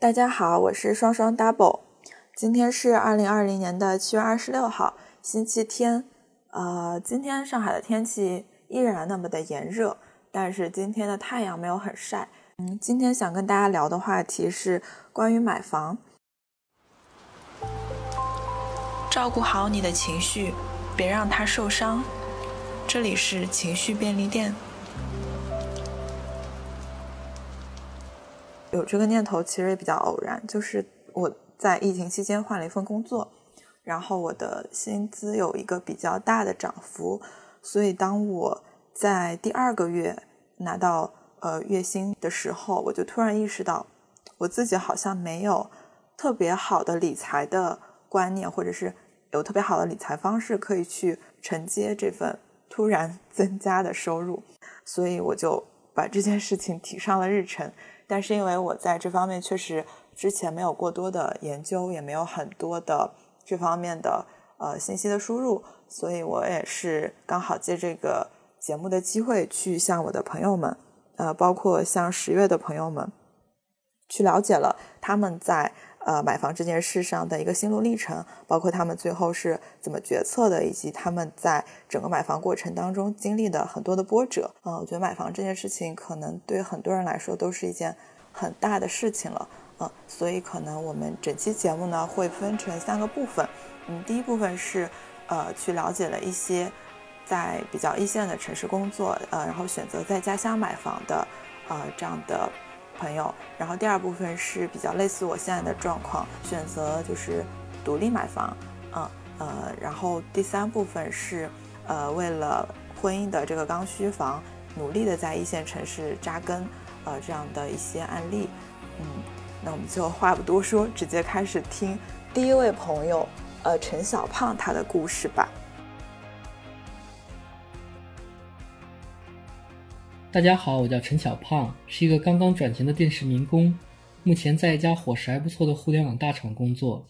大家好，我是双双 double，今天是二零二零年的七月二十六号，星期天。呃，今天上海的天气依然那么的炎热，但是今天的太阳没有很晒。嗯，今天想跟大家聊的话题是关于买房。照顾好你的情绪，别让它受伤。这里是情绪便利店。有这个念头其实也比较偶然，就是我在疫情期间换了一份工作，然后我的薪资有一个比较大的涨幅，所以当我在第二个月拿到呃月薪的时候，我就突然意识到，我自己好像没有特别好的理财的观念，或者是有特别好的理财方式可以去承接这份突然 增加的收入，所以我就把这件事情提上了日程。但是因为我在这方面确实之前没有过多的研究，也没有很多的这方面的呃信息的输入，所以我也是刚好借这个节目的机会去向我的朋友们，呃，包括像十月的朋友们，去了解了他们在。呃，买房这件事上的一个心路历程，包括他们最后是怎么决策的，以及他们在整个买房过程当中经历的很多的波折。嗯，我觉得买房这件事情可能对很多人来说都是一件很大的事情了。嗯，所以可能我们整期节目呢会分成三个部分。嗯，第一部分是呃去了解了一些在比较一线的城市工作，呃，然后选择在家乡买房的呃这样的。朋友，然后第二部分是比较类似我现在的状况，选择就是独立买房，嗯呃，然后第三部分是呃为了婚姻的这个刚需房，努力的在一线城市扎根，呃这样的一些案例，嗯，那我们就话不多说，直接开始听第一位朋友，呃陈小胖他的故事吧。大家好，我叫陈小胖，是一个刚刚转型的电视民工，目前在一家伙食还不错的互联网大厂工作。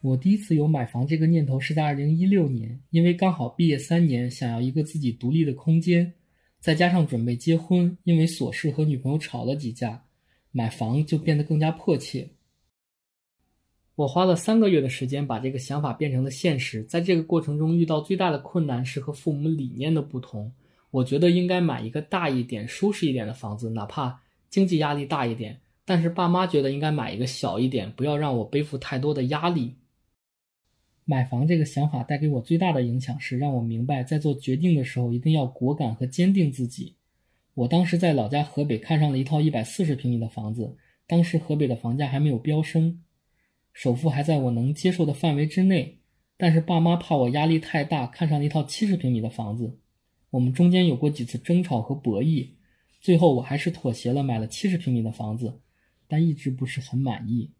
我第一次有买房这个念头是在2016年，因为刚好毕业三年，想要一个自己独立的空间，再加上准备结婚，因为琐事和女朋友吵了几架，买房就变得更加迫切。我花了三个月的时间把这个想法变成了现实，在这个过程中遇到最大的困难是和父母理念的不同。我觉得应该买一个大一点、舒适一点的房子，哪怕经济压力大一点。但是爸妈觉得应该买一个小一点，不要让我背负太多的压力。买房这个想法带给我最大的影响是让我明白，在做决定的时候一定要果敢和坚定自己。我当时在老家河北看上了一套一百四十平米的房子，当时河北的房价还没有飙升，首付还在我能接受的范围之内。但是爸妈怕我压力太大，看上了一套七十平米的房子。我们中间有过几次争吵和博弈，最后我还是妥协了，买了七十平米的房子，但一直不是很满意。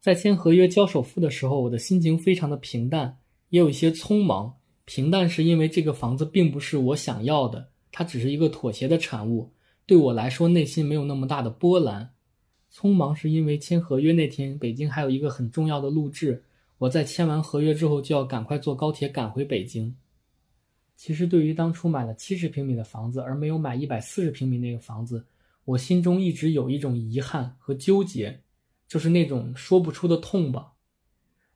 在签合约交首付的时候，我的心情非常的平淡，也有一些匆忙。平淡是因为这个房子并不是我想要的，它只是一个妥协的产物，对我来说内心没有那么大的波澜。匆忙是因为签合约那天，北京还有一个很重要的录制，我在签完合约之后就要赶快坐高铁赶回北京。其实，对于当初买了七十平米的房子而没有买一百四十平米那个房子，我心中一直有一种遗憾和纠结，就是那种说不出的痛吧。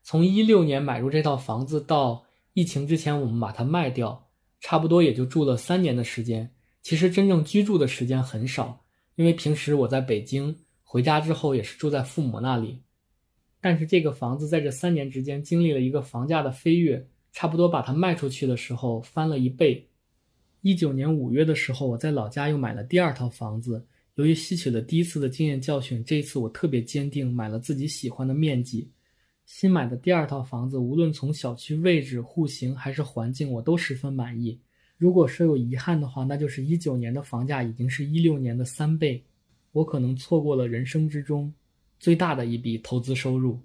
从一六年买入这套房子到疫情之前我们把它卖掉，差不多也就住了三年的时间。其实真正居住的时间很少，因为平时我在北京，回家之后也是住在父母那里。但是这个房子在这三年之间经历了一个房价的飞跃。差不多把它卖出去的时候翻了一倍。一九年五月的时候，我在老家又买了第二套房子。由于吸取了第一次的经验教训，这一次我特别坚定，买了自己喜欢的面积。新买的第二套房子，无论从小区位置、户型还是环境，我都十分满意。如果说有遗憾的话，那就是一九年的房价已经是一六年的三倍，我可能错过了人生之中最大的一笔投资收入。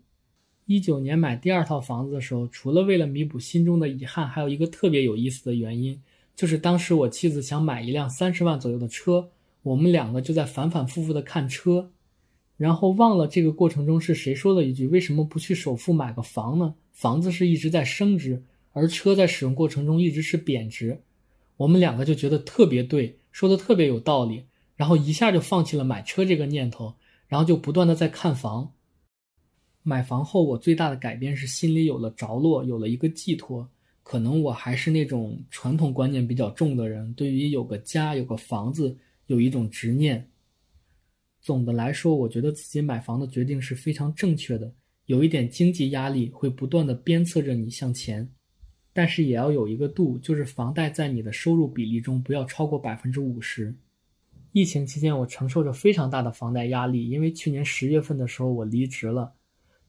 一九年买第二套房子的时候，除了为了弥补心中的遗憾，还有一个特别有意思的原因，就是当时我妻子想买一辆三十万左右的车，我们两个就在反反复复的看车，然后忘了这个过程中是谁说了一句：“为什么不去首付买个房呢？房子是一直在升值，而车在使用过程中一直是贬值。”我们两个就觉得特别对，说的特别有道理，然后一下就放弃了买车这个念头。然后就不断的在看房。买房后，我最大的改变是心里有了着落，有了一个寄托。可能我还是那种传统观念比较重的人，对于有个家、有个房子有一种执念。总的来说，我觉得自己买房的决定是非常正确的。有一点经济压力会不断的鞭策着你向前，但是也要有一个度，就是房贷在你的收入比例中不要超过百分之五十。疫情期间，我承受着非常大的房贷压力，因为去年十月份的时候我离职了。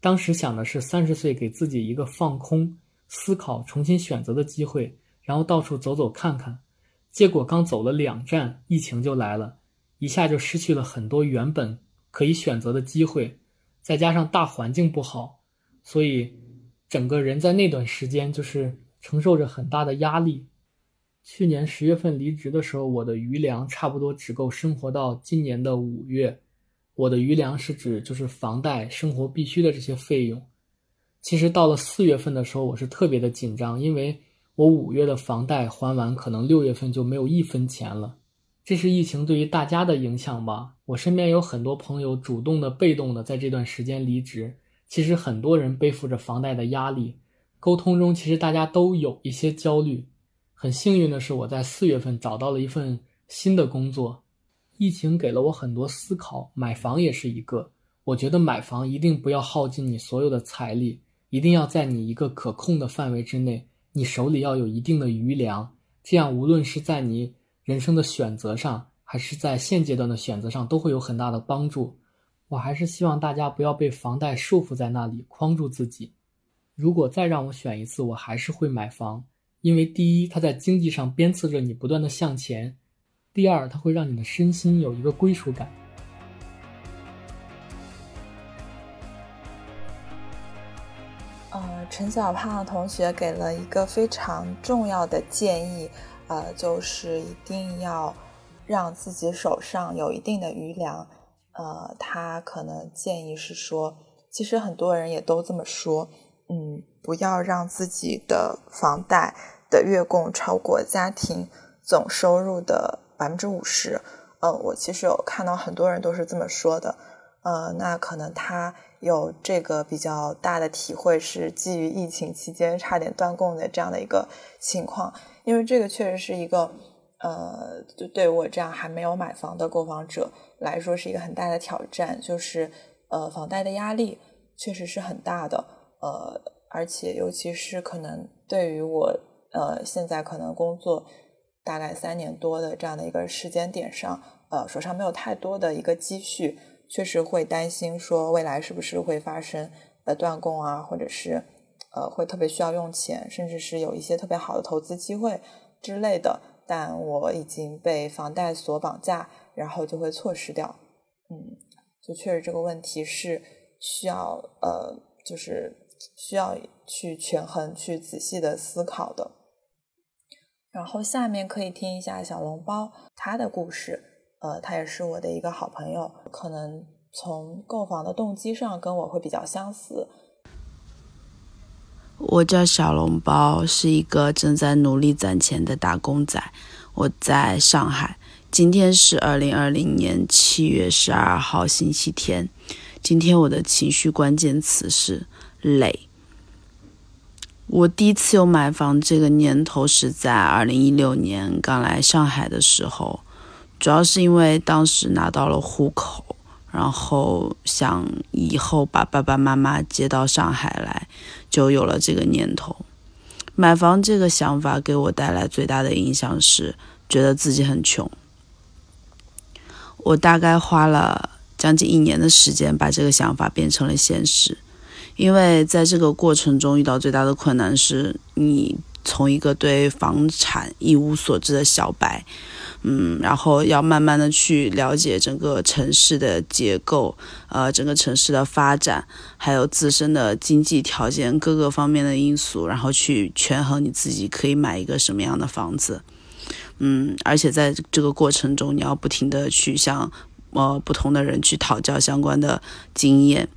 当时想的是三十岁给自己一个放空、思考、重新选择的机会，然后到处走走看看。结果刚走了两站，疫情就来了，一下就失去了很多原本可以选择的机会。再加上大环境不好，所以整个人在那段时间就是承受着很大的压力。去年十月份离职的时候，我的余粮差不多只够生活到今年的五月。我的余粮是指就是房贷、生活必须的这些费用。其实到了四月份的时候，我是特别的紧张，因为我五月的房贷还完，可能六月份就没有一分钱了。这是疫情对于大家的影响吧？我身边有很多朋友主动的、被动的在这段时间离职。其实很多人背负着房贷的压力，沟通中其实大家都有一些焦虑。很幸运的是，我在四月份找到了一份新的工作。疫情给了我很多思考，买房也是一个。我觉得买房一定不要耗尽你所有的财力，一定要在你一个可控的范围之内，你手里要有一定的余粮，这样无论是在你人生的选择上，还是在现阶段的选择上，都会有很大的帮助。我还是希望大家不要被房贷束缚在那里，框住自己。如果再让我选一次，我还是会买房，因为第一，它在经济上鞭策着你不断的向前。第二，它会让你的身心有一个归属感。呃，陈小胖同学给了一个非常重要的建议，呃，就是一定要让自己手上有一定的余粮。呃，他可能建议是说，其实很多人也都这么说，嗯，不要让自己的房贷的月供超过家庭总收入的。百分之五十，呃，我其实有看到很多人都是这么说的，呃，那可能他有这个比较大的体会，是基于疫情期间差点断供的这样的一个情况，因为这个确实是一个，呃，就对我这样还没有买房的购房者来说是一个很大的挑战，就是呃，房贷的压力确实是很大的，呃，而且尤其是可能对于我，呃，现在可能工作。大概三年多的这样的一个时间点上，呃，手上没有太多的一个积蓄，确实会担心说未来是不是会发生呃断供啊，或者是呃会特别需要用钱，甚至是有一些特别好的投资机会之类的。但我已经被房贷所绑架，然后就会错失掉。嗯，就确实这个问题是需要呃，就是需要去权衡、去仔细的思考的。然后下面可以听一下小笼包他的故事，呃，他也是我的一个好朋友，可能从购房的动机上跟我会比较相似。我叫小笼包，是一个正在努力攒钱的打工仔。我在上海，今天是二零二零年七月十二号星期天。今天我的情绪关键词是累。我第一次有买房这个念头是在二零一六年刚来上海的时候，主要是因为当时拿到了户口，然后想以后把爸爸妈妈接到上海来，就有了这个念头。买房这个想法给我带来最大的影响是，觉得自己很穷。我大概花了将近一年的时间，把这个想法变成了现实。因为在这个过程中遇到最大的困难是，你从一个对房产一无所知的小白，嗯，然后要慢慢的去了解整个城市的结构，呃，整个城市的发展，还有自身的经济条件各个方面的因素，然后去权衡你自己可以买一个什么样的房子，嗯，而且在这个过程中，你要不停的去向呃不同的人去讨教相关的经验。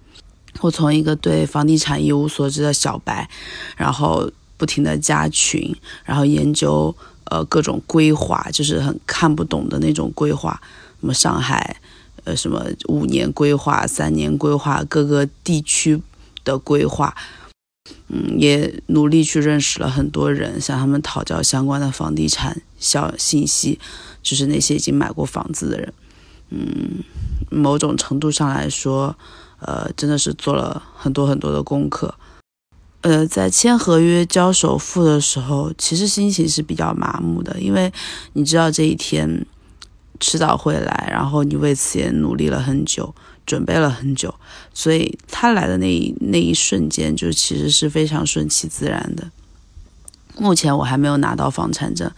我从一个对房地产一无所知的小白，然后不停的加群，然后研究呃各种规划，就是很看不懂的那种规划。什么上海，呃什么五年规划、三年规划、各个地区的规划。嗯，也努力去认识了很多人，向他们讨教相关的房地产小信息，就是那些已经买过房子的人。嗯，某种程度上来说，呃，真的是做了很多很多的功课。呃，在签合约交首付的时候，其实心情是比较麻木的，因为你知道这一天迟早会来，然后你为此也努力了很久。准备了很久，所以他来的那一那一瞬间，就其实是非常顺其自然的。目前我还没有拿到房产证，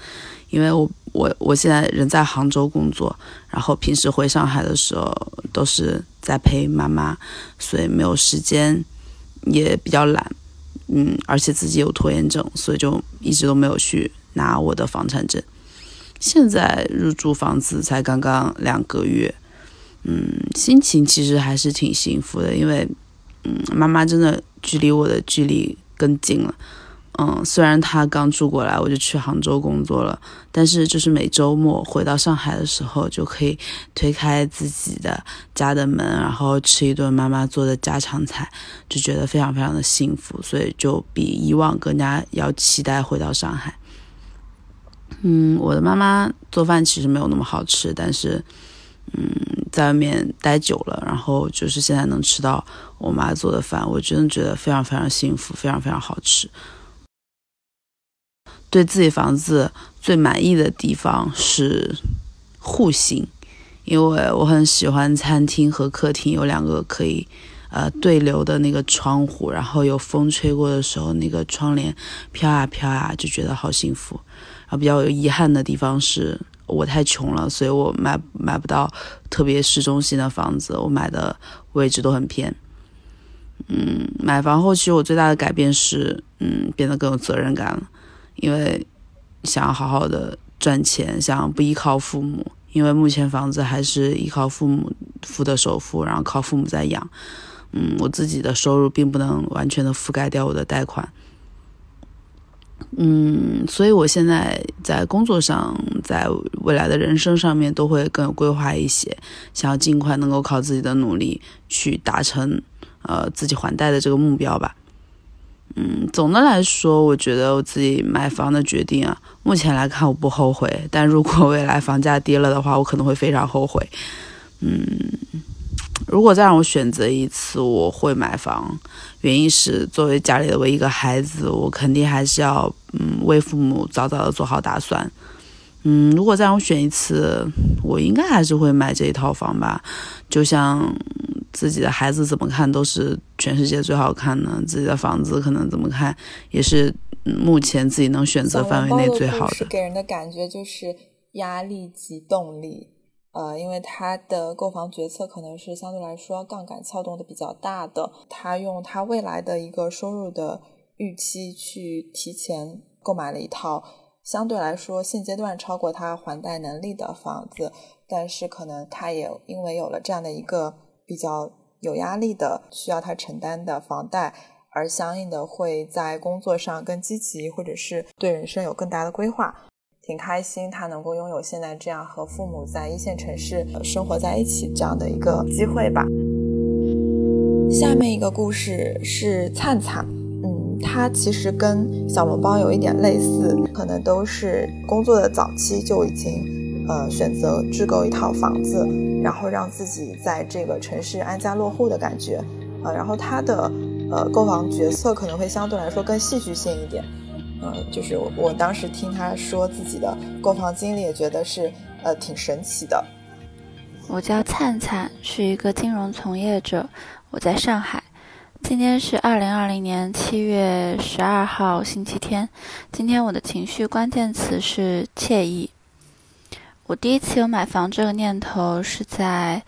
因为我我我现在人在杭州工作，然后平时回上海的时候都是在陪妈妈，所以没有时间，也比较懒，嗯，而且自己有拖延症，所以就一直都没有去拿我的房产证。现在入住房子才刚刚两个月。嗯，心情其实还是挺幸福的，因为，嗯，妈妈真的距离我的距离更近了。嗯，虽然她刚住过来，我就去杭州工作了，但是就是每周末回到上海的时候，就可以推开自己的家的门，然后吃一顿妈妈做的家常菜，就觉得非常非常的幸福，所以就比以往更加要期待回到上海。嗯，我的妈妈做饭其实没有那么好吃，但是。嗯，在外面待久了，然后就是现在能吃到我妈做的饭，我真的觉得非常非常幸福，非常非常好吃。对自己房子最满意的地方是户型，因为我很喜欢餐厅和客厅有两个可以呃对流的那个窗户，然后有风吹过的时候，那个窗帘飘啊飘啊，就觉得好幸福。然后比较有遗憾的地方是。我太穷了，所以我买买不到特别市中心的房子，我买的位置都很偏。嗯，买房后其实我最大的改变是，嗯，变得更有责任感了，因为想要好好的赚钱，想不依靠父母，因为目前房子还是依靠父母付的首付，然后靠父母在养。嗯，我自己的收入并不能完全的覆盖掉我的贷款。嗯，所以我现在在工作上，在未来的人生上面都会更有规划一些，想要尽快能够靠自己的努力去达成，呃，自己还贷的这个目标吧。嗯，总的来说，我觉得我自己买房的决定啊，目前来看我不后悔，但如果未来房价跌了的话，我可能会非常后悔。嗯。如果再让我选择一次，我会买房。原因是作为家里的唯一一个孩子，我肯定还是要嗯为父母早早的做好打算。嗯，如果再让我选一次，我应该还是会买这一套房吧。就像自己的孩子怎么看都是全世界最好看的，自己的房子可能怎么看也是目前自己能选择范围内最好的。给人的感觉就是压力及动力。呃，因为他的购房决策可能是相对来说杠杆撬动的比较大的，他用他未来的一个收入的预期去提前购买了一套相对来说现阶段超过他还贷能力的房子，但是可能他也因为有了这样的一个比较有压力的需要他承担的房贷，而相应的会在工作上更积极，或者是对人生有更大的规划。挺开心，他能够拥有现在这样和父母在一线城市生活在一起这样的一个机会吧。下面一个故事是灿灿，嗯，他其实跟小笼包有一点类似，可能都是工作的早期就已经呃选择置购一套房子，然后让自己在这个城市安家落户的感觉，呃，然后他的呃购房决策可能会相对来说更戏剧性一点。呃，就是我当时听他说自己的购房经历，也觉得是呃挺神奇的。我叫灿灿，是一个金融从业者，我在上海。今天是二零二零年七月十二号星期天。今天我的情绪关键词是惬意。我第一次有买房这个念头是在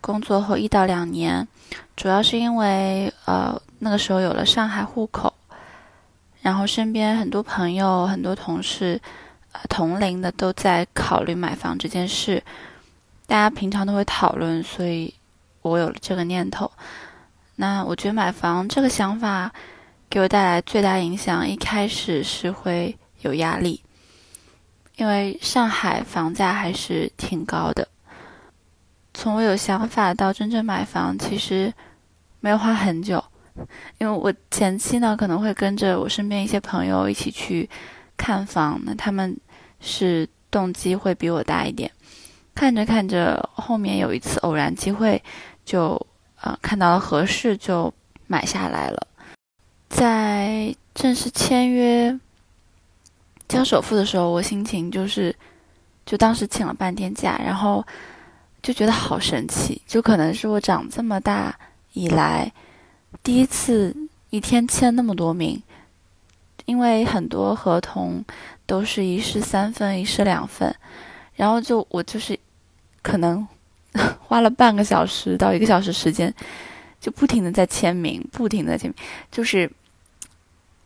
工作后一到两年，主要是因为呃那个时候有了上海户口。然后身边很多朋友、很多同事，呃，同龄的都在考虑买房这件事，大家平常都会讨论，所以我有了这个念头。那我觉得买房这个想法给我带来最大影响，一开始是会有压力，因为上海房价还是挺高的。从我有想法到真正买房，其实没有花很久，因为我前期呢可能会跟着我身边一些朋友一起去看房，那他们是动机会比我大一点，看着看着，后面有一次偶然机会，就呃看到了合适就买下来了，在正式签约。交首付的时候，我心情就是，就当时请了半天假，然后就觉得好神奇，就可能是我长这么大以来第一次一天签那么多名，因为很多合同都是一式三份、一式两份，然后就我就是可能花了半个小时到一个小时时间，就不停的在签名，不停的签名，就是。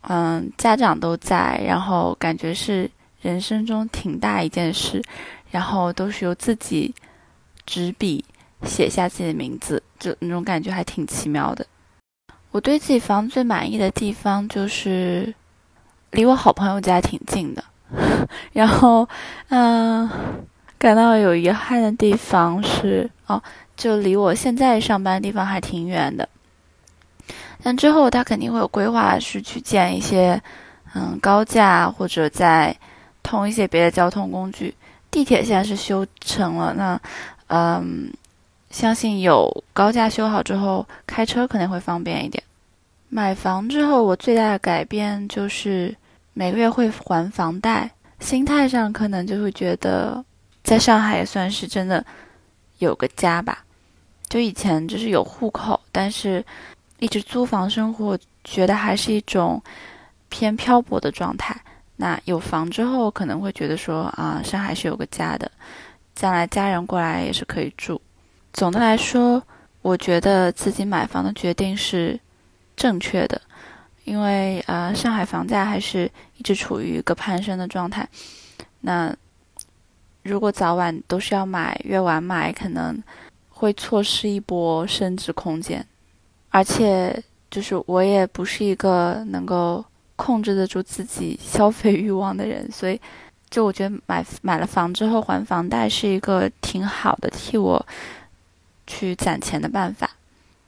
嗯，家长都在，然后感觉是人生中挺大一件事，然后都是由自己执笔写下自己的名字，就那种感觉还挺奇妙的。我对自己房子最满意的地方就是离我好朋友家挺近的，然后嗯，感到有遗憾的地方是哦，就离我现在上班的地方还挺远的。但之后他肯定会有规划，是去建一些，嗯，高架或者再通一些别的交通工具。地铁现在是修成了，那，嗯，相信有高架修好之后，开车可能会方便一点。买房之后，我最大的改变就是每个月会还房贷，心态上可能就会觉得，在上海也算是真的有个家吧。就以前就是有户口，但是。一直租房生活，觉得还是一种偏漂泊的状态。那有房之后，可能会觉得说啊，上海是有个家的，将来家人过来也是可以住。总的来说，我觉得自己买房的决定是正确的，因为呃，上海房价还是一直处于一个攀升的状态。那如果早晚都是要买，越晚买可能会错失一波升值空间。而且，就是我也不是一个能够控制得住自己消费欲望的人，所以，就我觉得买买了房之后还房贷是一个挺好的替我去攒钱的办法。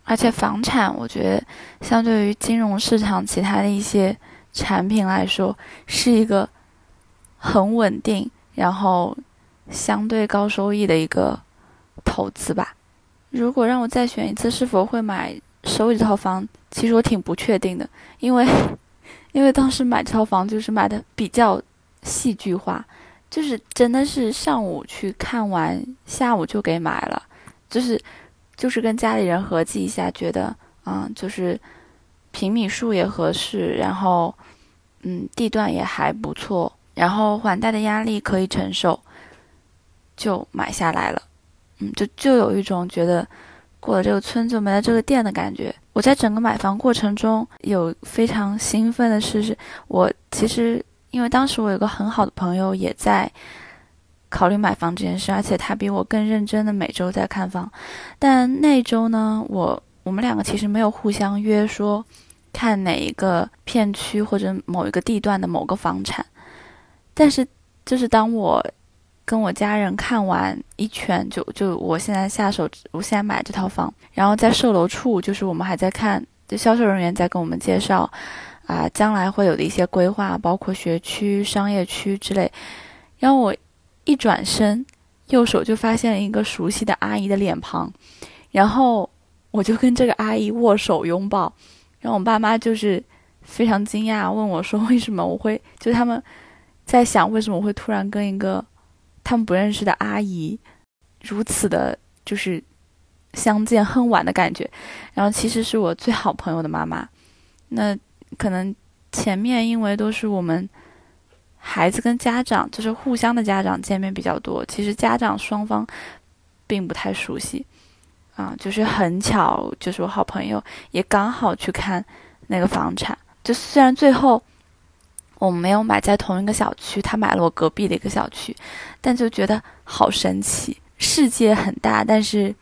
而且，房产我觉得相对于金融市场其他的一些产品来说，是一个很稳定，然后相对高收益的一个投资吧。如果让我再选一次，是否会买？收这套房，其实我挺不确定的，因为，因为当时买这套房就是买的比较戏剧化，就是真的是上午去看完，下午就给买了，就是，就是跟家里人合计一下，觉得啊，就是平米数也合适，然后，嗯，地段也还不错，然后还贷的压力可以承受，就买下来了，嗯，就就有一种觉得。过了这个村就没了这个店的感觉。我在整个买房过程中有非常兴奋的事是，我其实因为当时我有个很好的朋友也在考虑买房这件事，而且他比我更认真的每周在看房。但那周呢，我我们两个其实没有互相约说看哪一个片区或者某一个地段的某个房产，但是就是当我。跟我家人看完一圈，就就我现在下手，我现在买这套房，然后在售楼处，就是我们还在看，就销售人员在跟我们介绍，啊，将来会有的一些规划，包括学区、商业区之类。然后我一转身，右手就发现了一个熟悉的阿姨的脸庞，然后我就跟这个阿姨握手拥抱，然后我爸妈就是非常惊讶，问我说为什么我会，就他们在想为什么会突然跟一个。他们不认识的阿姨，如此的，就是相见恨晚的感觉。然后其实是我最好朋友的妈妈。那可能前面因为都是我们孩子跟家长，就是互相的家长见面比较多，其实家长双方并不太熟悉。啊，就是很巧，就是我好朋友也刚好去看那个房产。就虽然最后。我们没有买在同一个小区，他买了我隔壁的一个小区，但就觉得好神奇。世界很大，但是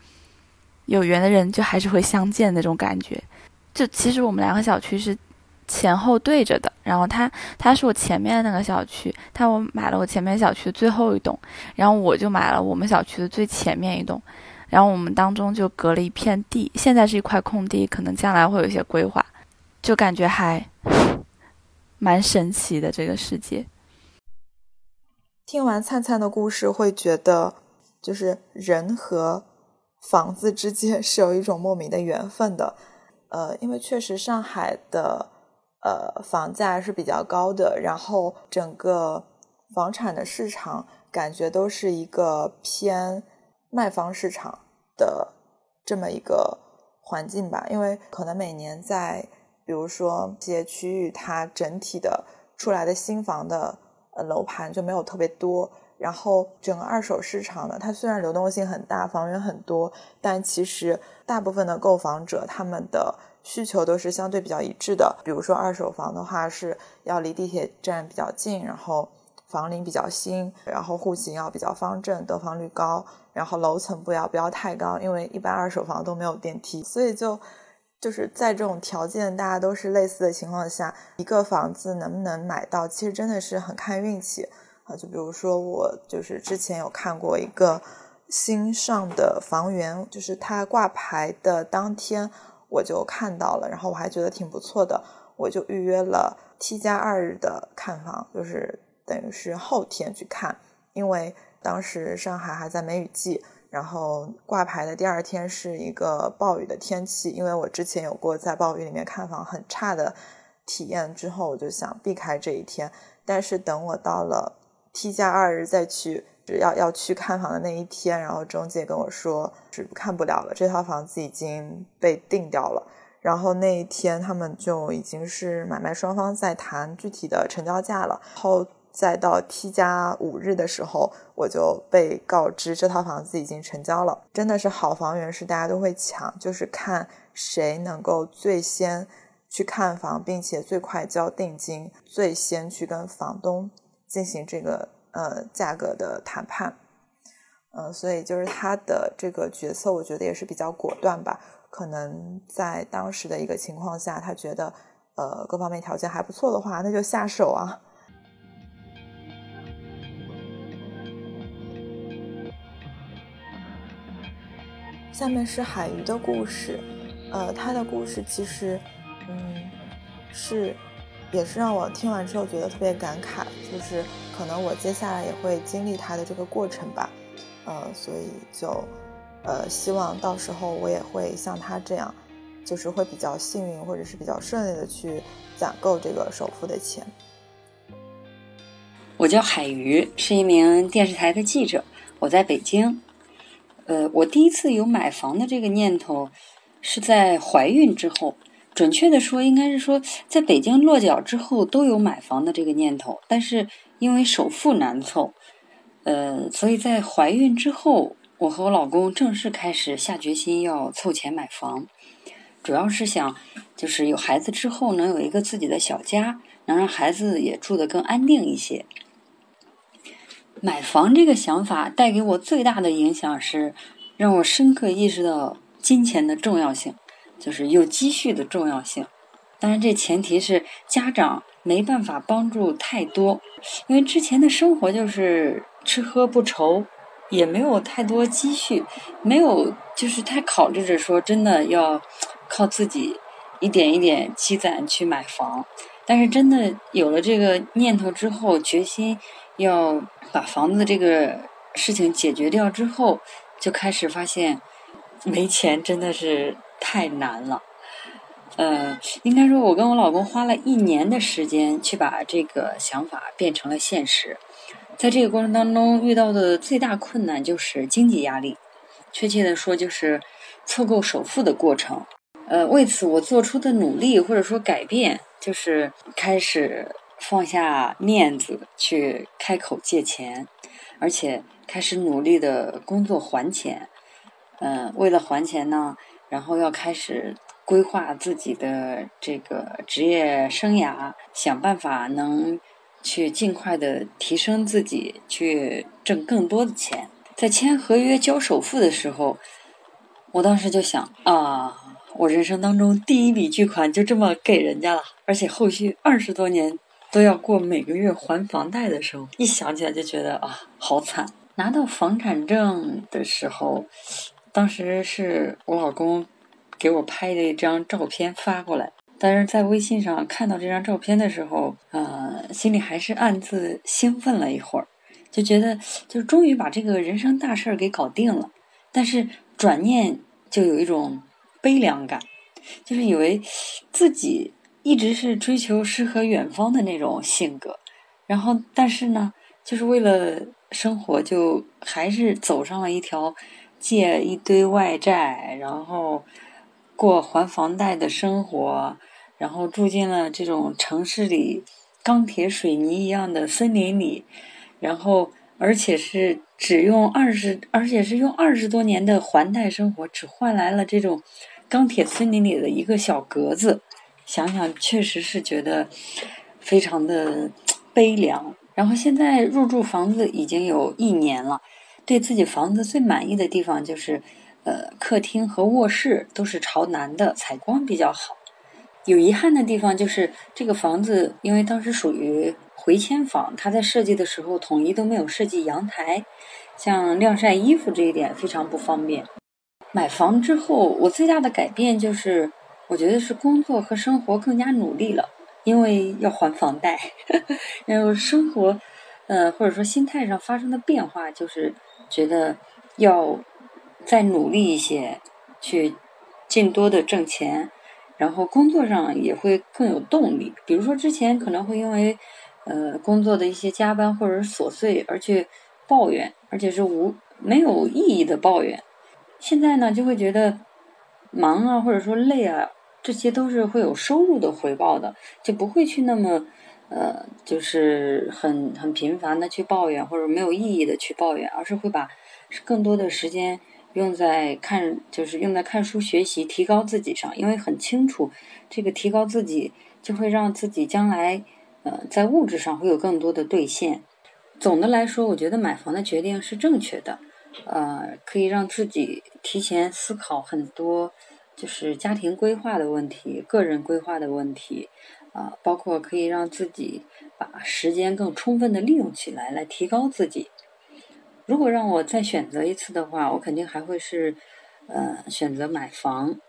有缘的人就还是会相见那种感觉。就其实我们两个小区是前后对着的，然后他他是我前面那个小区，他我买了我前面小区的最后一栋，然后我就买了我们小区的最前面一栋。然后我们当中就隔了一片地，现在是一块空地，可能将来会有一些规划，就感觉还蛮神奇的这个世界。听完灿灿的故事，会觉得就是人和房子之间 是有一种莫名的缘分的。呃，因为确实上海的呃房价是比较高的，然后整个房产的市场感觉都是一个偏卖方市场的这么一个环境吧。因为可能每年在比如说一些区域，它整体的出来的新房的。呃，楼盘就没有特别多，然后整个二手市场呢，它虽然流动性很大，房源很多，但其实大部分的购房者他们的需求都是相对比较一致的。比如说二手房的话，是要离地铁站比较近，然后房龄比较新，然后户型要比较方正，得房率高，然后楼层不要不要太高，因为一般二手房都没有电梯，所以就。就是在这种条件大家都是类似的情况下，一个房子能不能买到，其实真的是很看运气啊。就比如说我就是之前有看过一个新上的房源，就是它挂牌的当天我就看到了，然后我还觉得挺不错的，我就预约了 T 加二日的看房，就是等于是后天去看，因为当时上海还在梅雨季。然后挂牌的第二天是一个暴雨的天气，因为我之前有过在暴雨里面看房很差的体验，之后我就想避开这一天。但是等我到了 T 加二日再去要要去看房的那一天，然后中介跟我说是看不了了，这套房子已经被定掉了。然后那一天他们就已经是买卖双方在谈具体的成交价了。后再到 T 加五日的时候，我就被告知这套房子已经成交了。真的是好房源是大家都会抢，就是看谁能够最先去看房，并且最快交定金，最先去跟房东进行这个呃价格的谈判。嗯，所以就是他的这个决策，我觉得也是比较果断吧。可能在当时的一个情况下，他觉得呃各方面条件还不错的话，那就下手啊。下面是海鱼的故事，呃，他的故事其实，嗯，是，也是让我听完之后觉得特别感慨，就是可能我接下来也会经历他的这个过程吧，呃，所以就，呃，希望到时候我也会像他这样，就是会比较幸运或者是比较顺利的去攒够这个首付的钱。我叫海鱼，是一名电视台的记者，我在北京。呃，我第一次有买房的这个念头，是在怀孕之后。准确的说，应该是说在北京落脚之后都有买房的这个念头，但是因为首付难凑，呃，所以在怀孕之后，我和我老公正式开始下决心要凑钱买房，主要是想就是有孩子之后能有一个自己的小家，能让孩子也住得更安定一些。买房这个想法带给我最大的影响是，让我深刻意识到金钱的重要性，就是有积蓄的重要性。当然，这前提是家长没办法帮助太多，因为之前的生活就是吃喝不愁，也没有太多积蓄，没有就是太考虑着说真的要靠自己一点一点积攒去买房。但是真的有了这个念头之后，决心要。把房子这个事情解决掉之后，就开始发现没钱真的是太难了。呃，应该说，我跟我老公花了一年的时间去把这个想法变成了现实。在这个过程当中，遇到的最大困难就是经济压力，确切的说就是凑够首付的过程。呃，为此我做出的努力或者说改变，就是开始。放下面子去开口借钱，而且开始努力的工作还钱。嗯，为了还钱呢，然后要开始规划自己的这个职业生涯，想办法能去尽快的提升自己，去挣更多的钱。在签合约交首付的时候，我当时就想啊，我人生当中第一笔巨款就这么给人家了，而且后续二十多年。都要过每个月还房贷的时候，一想起来就觉得啊，好惨。拿到房产证的时候，当时是我老公给我拍的一张照片发过来，但是在微信上看到这张照片的时候，呃，心里还是暗自兴奋了一会儿，就觉得就终于把这个人生大事儿给搞定了。但是转念就有一种悲凉感，就是以为自己一直是追求诗和远方的那种性格，然后但是呢，就是为了生活，就还是走上了一条。借一堆外债，然后过还房贷的生活，然后住进了这种城市里钢铁水泥一样的森林里，然后而且是只用二十，而且是用二十多年的还贷生活，只换来了这种钢铁森林里的一个小格子。想想确实是觉得非常的悲凉。然后现在入住房子已经有一年了。对自己房子最满意的地方就是，呃，客厅和卧室都是朝南的，采光比较好。有遗憾的地方就是这个房子，因为当时属于回迁房，它在设计的时候统一都没有设计阳台，像晾晒衣服这一点非常不方便。买房之后，我最大的改变就是，我觉得是工作和生活更加努力了，因为要还房贷，然后生活，呃，或者说心态上发生的变化就是。觉得要再努力一些，去尽多的挣钱，然后工作上也会更有动力。比如说之前可能会因为呃工作的一些加班或者是琐碎而去抱怨，而且是无没有意义的抱怨。现在呢就会觉得忙啊或者说累啊，这些都是会有收入的回报的，就不会去那么。呃，就是很很频繁的去抱怨，或者没有意义的去抱怨，而是会把更多的时间用在看，就是用在看书学习、提高自己上。因为很清楚，这个提高自己就会让自己将来呃在物质上会有更多的兑现。总的来说，我觉得买房的决定是正确的，呃，可以让自己提前思考很多，就是家庭规划的问题、个人规划的问题。啊，包括可以让自己把时间更充分的利用起来，来提高自己。如果让我再选择一次的话，我肯定还会是，呃，选择买房。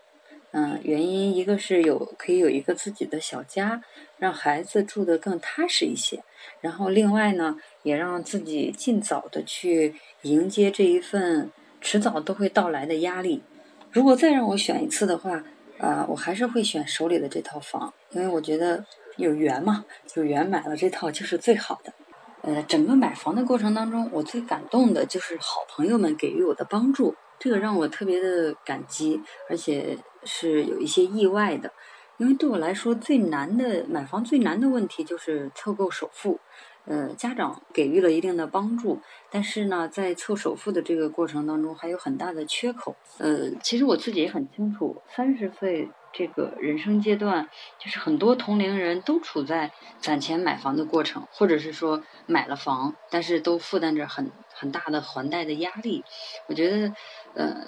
嗯，原因一个是有可以有一个自己的小家，让孩子住得更踏实一些。然后另外呢，也让自己尽早的去迎接这一份迟早都会到来的压力。如果再让我选一次的话。啊，我还是会选手里的这套房，因为我觉得有缘嘛，有缘买了这套就是最好的。呃，整个买房的过程当中，我最感动的就是好朋友们给予我的帮助，这个让我特别的感激，而且是有一些意外的。因为对我来说，最难的买房最难的问题就是凑够首付。呃，家长给予了一定的帮助，但是呢，在凑首付的这个过程当中，还有很大的缺口。呃，其实我自己也很清楚，三十岁这个人生阶段，就是很多同龄人都处在攒钱买房的过程，或者是说买了房，但是都负担着很很大的还贷的压力。我觉得，呃，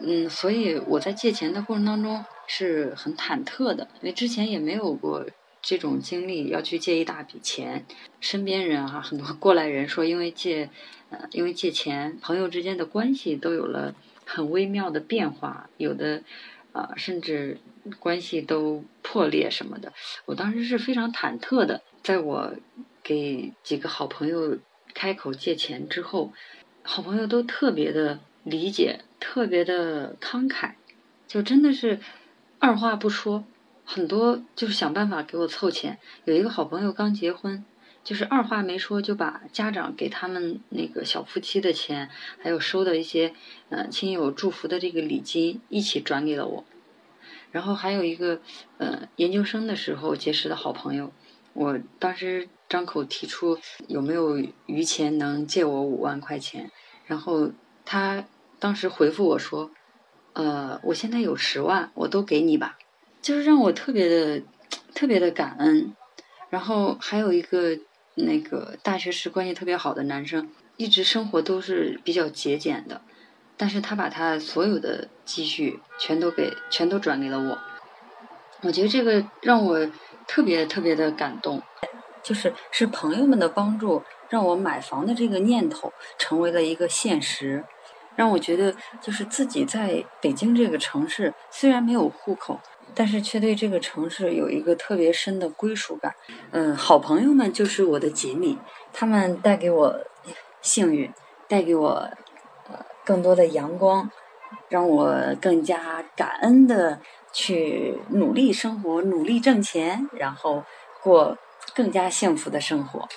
嗯，所以我在借钱的过程当中是很忐忑的，因为之前也没有过。这种经历要去借一大笔钱，身边人哈很多过来人说，因为借，呃，因为借钱，朋友之间的关系都有了很微妙的变化，有的，啊，甚至关系都破裂什么的。我当时是非常忐忑的，在我给几个好朋友开口借钱之后，好朋友都特别的理解，特别的慷慨，就真的是二话不说。很多就是想办法给我凑钱。有一个好朋友刚结婚，就是二话没说就把家长给他们那个小夫妻的钱，还有收的一些呃亲友祝福的这个礼金一起转给了我。然后还有一个呃研究生的时候结识的好朋友，我当时张口提出有没有余钱能借我五万块钱，然后他当时回复我说，呃我现在有十万，我都给你吧。就是让我特别的、特别的感恩，然后还有一个那个大学时关系特别好的男生，一直生活都是比较节俭的，但是他把他所有的积蓄全都给、全都转给了我，我觉得这个让我特别特别的感动，就是是朋友们的帮助，让我买房的这个念头成为了一个现实。让我觉得就是自己在北京这个城市虽然没有户口，但是却对这个城市有一个特别深的归属感。嗯，好朋友们就是我的锦鲤，他们带给我幸运，带给我呃更多的阳光，让我更加感恩的去努力生活，努力挣钱，然后过更加幸福的生活。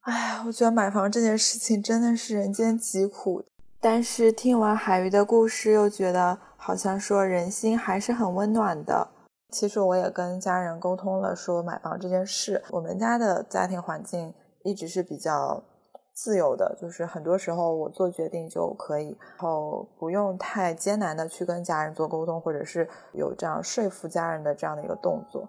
哎，我觉得买房这件事情真的是人间疾苦，但是听完海鱼的故事，又觉得好像说人心还是很温暖的。其实我也跟家人沟通了，说买房这件事，我们家的家庭环境一直是比较自由的，就是很多时候我做决定就可以，然后不用太艰难的去跟家人做沟通，或者是有这样说服家人的这样的一个动作。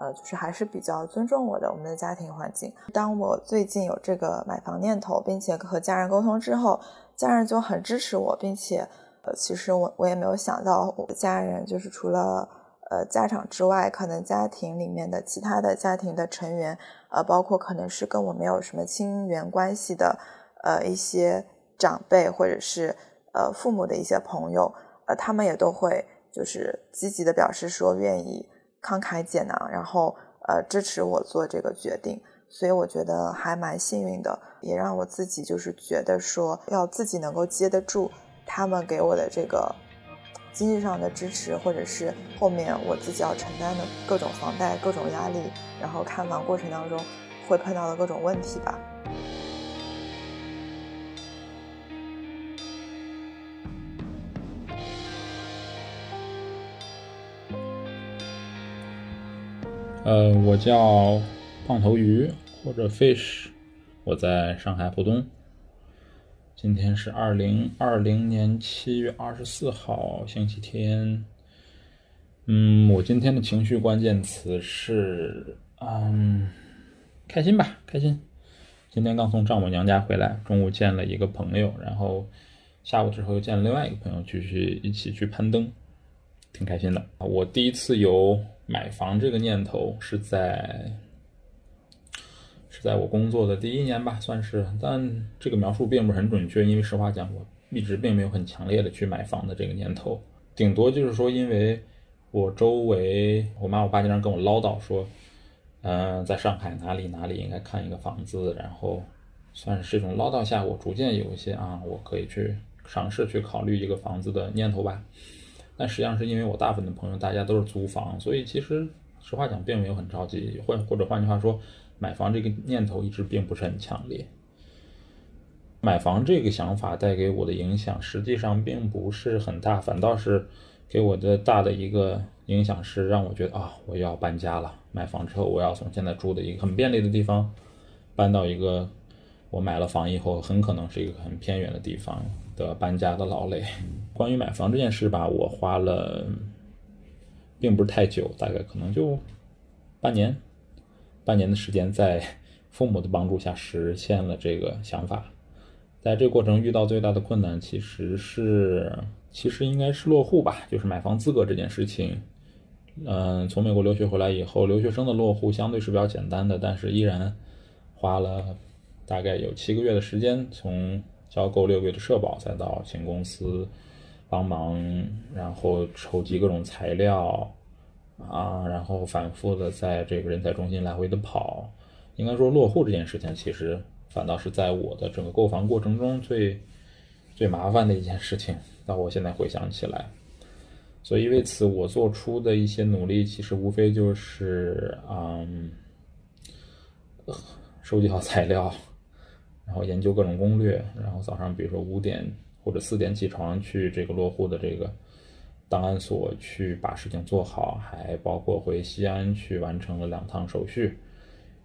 呃，就是还是比较尊重我的，我们的家庭环境。当我最近有这个买房念头，并且和家人沟通之后，家人就很支持我，并且，呃，其实我我也没有想到，我的家人就是除了呃家长之外，可能家庭里面的其他的家庭的成员，呃，包括可能是跟我没有什么亲缘关系的，呃，一些长辈或者是呃父母的一些朋友，呃，他们也都会就是积极的表示说愿意。慷慨解囊，然后呃支持我做这个决定，所以我觉得还蛮幸运的，也让我自己就是觉得说要自己能够接得住他们给我的这个经济上的支持，或者是后面我自己要承担的各种房贷、各种压力，然后看房过程当中会碰到的各种问题吧。呃，我叫胖头鱼或者 fish，我在上海浦东。今天是二零二零年七月二十四号，星期天。嗯，我今天的情绪关键词是嗯，开心吧，开心。今天刚从丈母娘家回来，中午见了一个朋友，然后下午之后又见了另外一个朋友，继续一起去攀登，挺开心的。我第一次有。买房这个念头是在在我工作的第一年吧，算是，但这个描述并不是很准确，因为实话讲，我一直并没有很强烈的去买房的这个念头，顶多就是说，因为我周围我妈我爸经常跟我唠叨说，嗯，在上海哪里哪里应该看一个房子，然后算是这种唠叨下，我逐渐有一些啊，我可以去尝试去考虑一个房子的念头吧。但实际上是因为我大部分的朋友大家都是租房，所以其实实话讲并没有很着急，或或者换句话说，买房这个念头一直并不是很强烈。买房这个想法带给我的影响实际上并不是很大，反倒是给我的大的一个影响是让我觉得啊，我要搬家了。买房之后，我要从现在住的一个很便利的地方搬到一个我买了房以后很可能是一个很偏远的地方。的搬家的劳累。关于买房这件事吧，我花了并不是太久，大概可能就半年，半年的时间，在父母的帮助下实现了这个想法。在这个过程遇到最大的困难，其实是其实应该是落户吧，就是买房资格这件事情。嗯，从美国留学回来以后，留学生的落户相对是比较简单的，但是依然花了大概有七个月的时间从。交够六个月的社保，再到请公司帮忙，然后筹集各种材料啊，然后反复的在这个人才中心来回的跑。应该说落户这件事情，其实反倒是在我的整个购房过程中最最麻烦的一件事情。到我现在回想起来，所以为此我做出的一些努力，其实无非就是嗯，收集好材料。然后研究各种攻略，然后早上比如说五点或者四点起床去这个落户的这个档案所去把事情做好，还包括回西安去完成了两趟手续。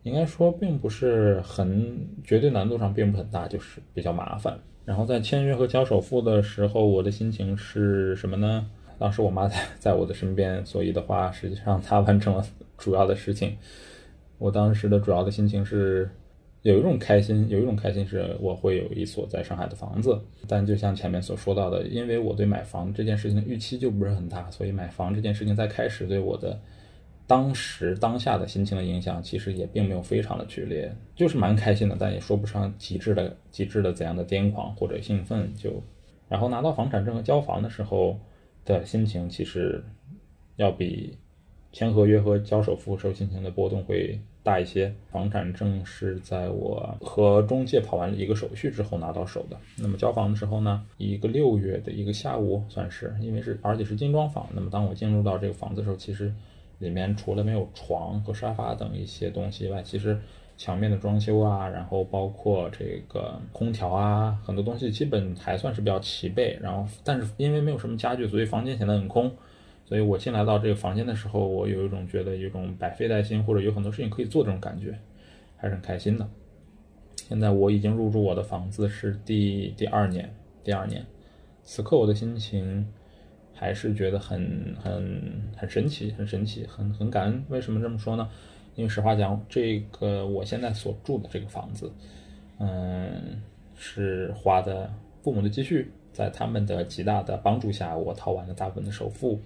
应该说并不是很绝对难度上并不很大，就是比较麻烦。然后在签约和交首付的时候，我的心情是什么呢？当时我妈在在我的身边，所以的话，实际上她完成了主要的事情。我当时的主要的心情是。有一种开心，有一种开心是我会有一所在上海的房子，但就像前面所说到的，因为我对买房这件事情的预期就不是很大，所以买房这件事情在开始对我的当时当下的心情的影响，其实也并没有非常的剧烈，就是蛮开心的，但也说不上极致的极致的怎样的癫狂或者兴奋。就然后拿到房产证和交房的时候的心情，其实要比签合约和交首付时候心情的波动会大一些。房产证是在我和中介跑完了一个手续之后拿到手的。那么交房的时候呢，一个六月的一个下午，算是因为是而且是精装房。那么当我进入到这个房子的时候，其实。里面除了没有床和沙发等一些东西以外，其实墙面的装修啊，然后包括这个空调啊，很多东西基本还算是比较齐备。然后，但是因为没有什么家具，所以房间显得很空。所以我进来到这个房间的时候，我有一种觉得有一种百废待兴，或者有很多事情可以做这种感觉，还是很开心的。现在我已经入住我的房子是第第二年，第二年，此刻我的心情。还是觉得很很很神奇，很神奇，很很感恩。为什么这么说呢？因为实话讲，这个我现在所住的这个房子，嗯，是花的父母的积蓄，在他们的极大的帮助下，我掏完了大部分的首付。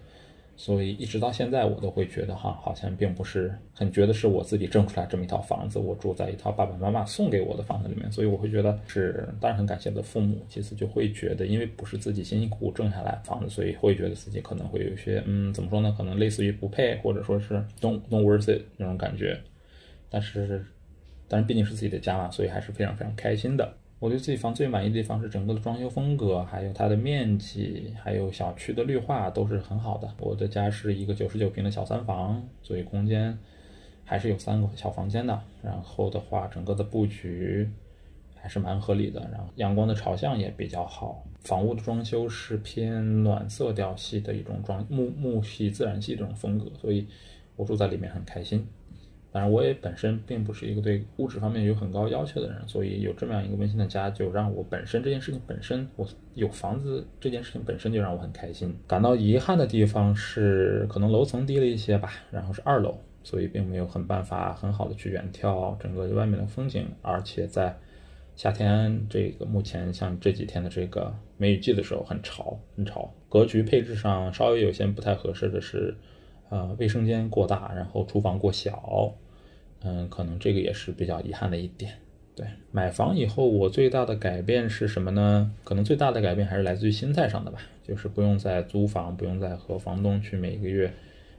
所以一直到现在，我都会觉得哈，好像并不是很觉得是我自己挣出来这么一套房子，我住在一套爸爸妈妈送给我的房子里面，所以我会觉得是，当然很感谢我的父母。其次就会觉得，因为不是自己辛辛苦苦挣下来房子，所以会觉得自己可能会有一些，嗯，怎么说呢？可能类似于不配，或者说是 don't don't worth it 那种感觉。但是，但是毕竟是自己的家嘛，所以还是非常非常开心的。我对自己房最满意的地方是整个的装修风格，还有它的面积，还有小区的绿化都是很好的。我的家是一个九十九平的小三房，所以空间还是有三个小房间的。然后的话，整个的布局还是蛮合理的。然后阳光的朝向也比较好。房屋的装修是偏暖色调系的一种装木木系自然系这种风格，所以我住在里面很开心。当然，我也本身并不是一个对物质方面有很高要求的人，所以有这么样一个温馨的家，就让我本身这件事情本身，我有房子这件事情本身就让我很开心。感到遗憾的地方是，可能楼层低了一些吧，然后是二楼，所以并没有很办法很好的去远眺整个外面的风景，而且在夏天这个目前像这几天的这个梅雨季的时候很潮，很潮。格局配置上稍微有些不太合适的是。呃，卫生间过大，然后厨房过小，嗯，可能这个也是比较遗憾的一点。对，买房以后我最大的改变是什么呢？可能最大的改变还是来自于心态上的吧，就是不用再租房，不用再和房东去每个月、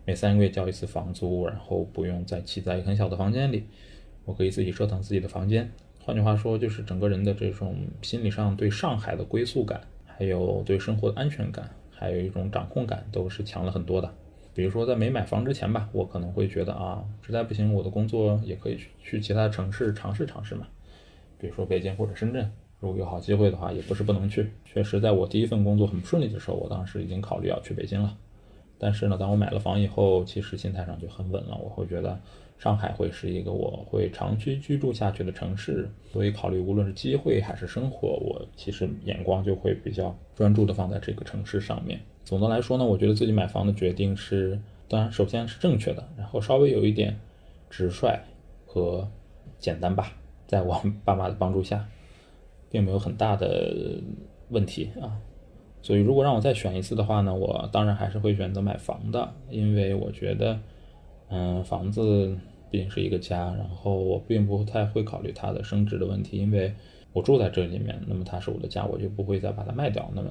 每三个月交一次房租，然后不用再挤在很小的房间里，我可以自己折腾自己的房间。换句话说，就是整个人的这种心理上对上海的归宿感，还有对生活的安全感，还有一种掌控感，都是强了很多的。比如说，在没买房之前吧，我可能会觉得啊，实在不行，我的工作也可以去去其他城市尝试尝试嘛。比如说北京或者深圳，如果有好机会的话，也不是不能去。确实，在我第一份工作很不顺利的时候，我当时已经考虑要去北京了。但是呢，当我买了房以后，其实心态上就很稳了。我会觉得上海会是一个我会长期居住下去的城市，所以考虑无论是机会还是生活，我其实眼光就会比较专注的放在这个城市上面。总的来说呢，我觉得自己买房的决定是，当然首先是正确的，然后稍微有一点直率和简单吧，在我爸妈的帮助下，并没有很大的问题啊。所以，如果让我再选一次的话呢，我当然还是会选择买房的，因为我觉得，嗯，房子毕竟是一个家，然后我并不太会考虑它的升值的问题，因为我住在这里面，那么它是我的家，我就不会再把它卖掉。那么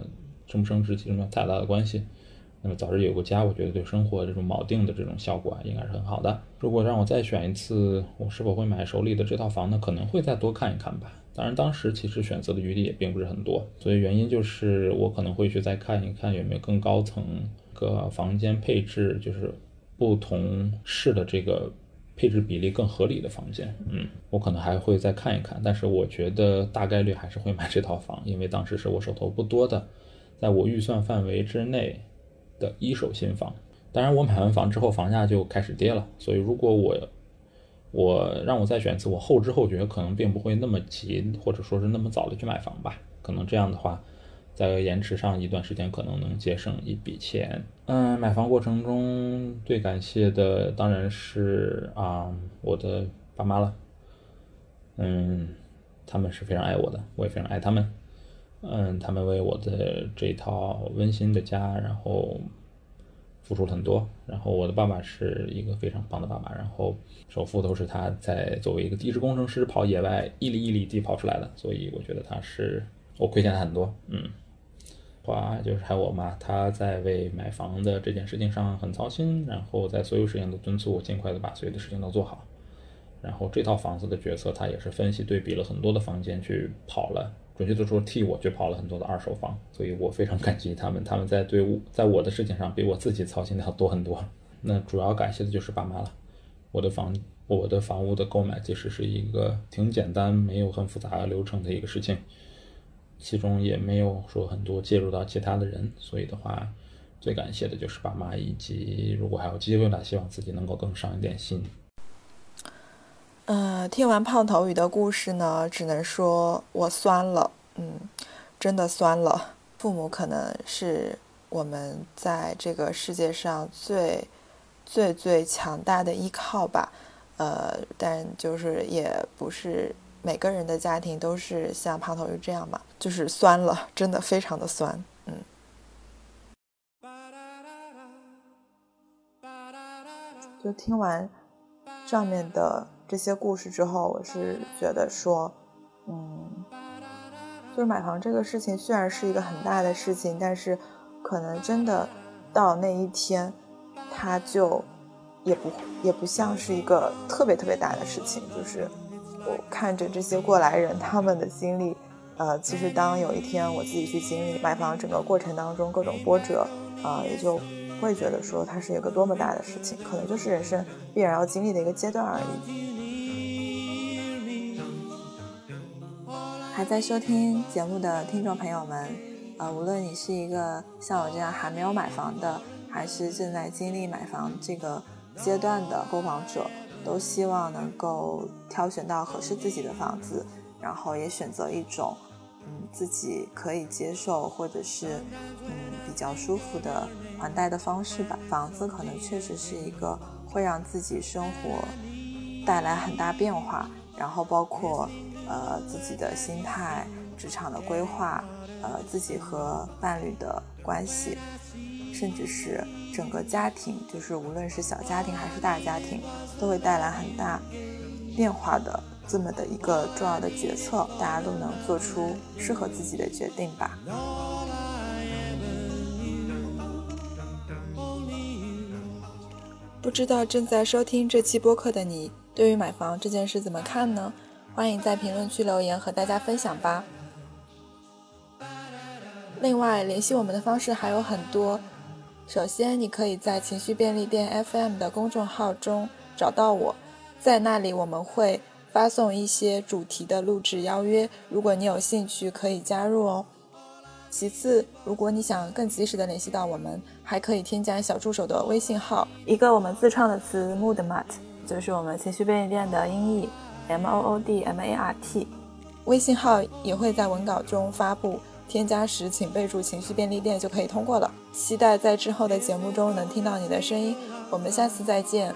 升不升值其实没有太大的关系。那么早日有个家，我觉得对生活这种锚定的这种效果啊应该是很好的。如果让我再选一次，我是否会买手里的这套房呢？可能会再多看一看吧。当然，当时其实选择的余地也并不是很多，所以原因就是我可能会去再看一看有没有更高层个房间配置，就是不同室的这个配置比例更合理的房间。嗯，我可能还会再看一看，但是我觉得大概率还是会买这套房，因为当时是我手头不多的，在我预算范围之内的一手新房。当然，我买完房之后房价就开始跌了，所以如果我我让我再选一次，我后知后觉可能并不会那么急，或者说是那么早的去买房吧。可能这样的话，在延迟上一段时间，可能能节省一笔钱。嗯，买房过程中最感谢的当然是啊我的爸妈了。嗯，他们是非常爱我的，我也非常爱他们。嗯，他们为我的这套温馨的家，然后。付出了很多。然后我的爸爸是一个非常棒的爸爸，然后首付都是他在作为一个地质工程师跑野外一里一里地跑出来的，所以我觉得他是我亏欠他很多。嗯，话就是还有我妈，她在为买房的这件事情上很操心，然后在所有事情都敦促我尽快的把所有的事情都做好。然后这套房子的决策，他也是分析对比了很多的房间去跑了。准确的说，替我去跑了很多的二手房，所以我非常感激他们。他们在对我在我的事情上比我自己操心的要多很多。那主要感谢的就是爸妈了。我的房我的房屋的购买其实是一个挺简单、没有很复杂流程的一个事情，其中也没有说很多介入到其他的人。所以的话，最感谢的就是爸妈，以及如果还有机会呢，希望自己能够更上一点心。嗯，听完胖头鱼的故事呢，只能说我酸了，嗯，真的酸了。父母可能是我们在这个世界上最最最强大的依靠吧，呃，但就是也不是每个人的家庭都是像胖头鱼这样嘛，就是酸了，真的非常的酸，嗯。就听完上面的。这些故事之后，我是觉得说，嗯，就是买房这个事情虽然是一个很大的事情，但是可能真的到那一天，它就也不也不像是一个特别特别大的事情。就是我看着这些过来人他们的经历，呃，其实当有一天我自己去经历买房整个过程当中各种波折，啊，也就会觉得说它是一个多么大的事情，可能就是人生必然要经历的一个阶段而已。还在收听节目的听众朋友们，呃，无论你是一个像我这样还没有买房的，还是正在经历买房这个阶段的购房者，都希望能够挑选到合适自己的房子，然后也选择一种嗯自己可以接受或者是嗯比较舒服的还贷的方式吧。房子可能确实是一个会让自己生活带来很大变化，然后包括。呃，自己的心态、职场的规划，呃，自己和伴侣的关系，甚至是整个家庭，就是无论是小家庭还是大家庭，都会带来很大变化的这么的一个重要的决策，大家都能做出适合自己的决定吧。不知道正在收听这期播客的你，对于买房这件事怎么看呢？欢迎在评论区留言和大家分享吧。另外，联系我们的方式还有很多。首先，你可以在情绪便利店 FM 的公众号中找到我，在那里我们会发送一些主题的录制邀约，如果你有兴趣，可以加入哦。其次，如果你想更及时的联系到我们，还可以添加小助手的微信号，一个我们自创的词 moodmat 就是我们情绪便利店的音译。M O O D M A R T，微信号也会在文稿中发布，添加时请备注“情绪便利店”就可以通过了。期待在之后的节目中能听到你的声音，我们下次再见。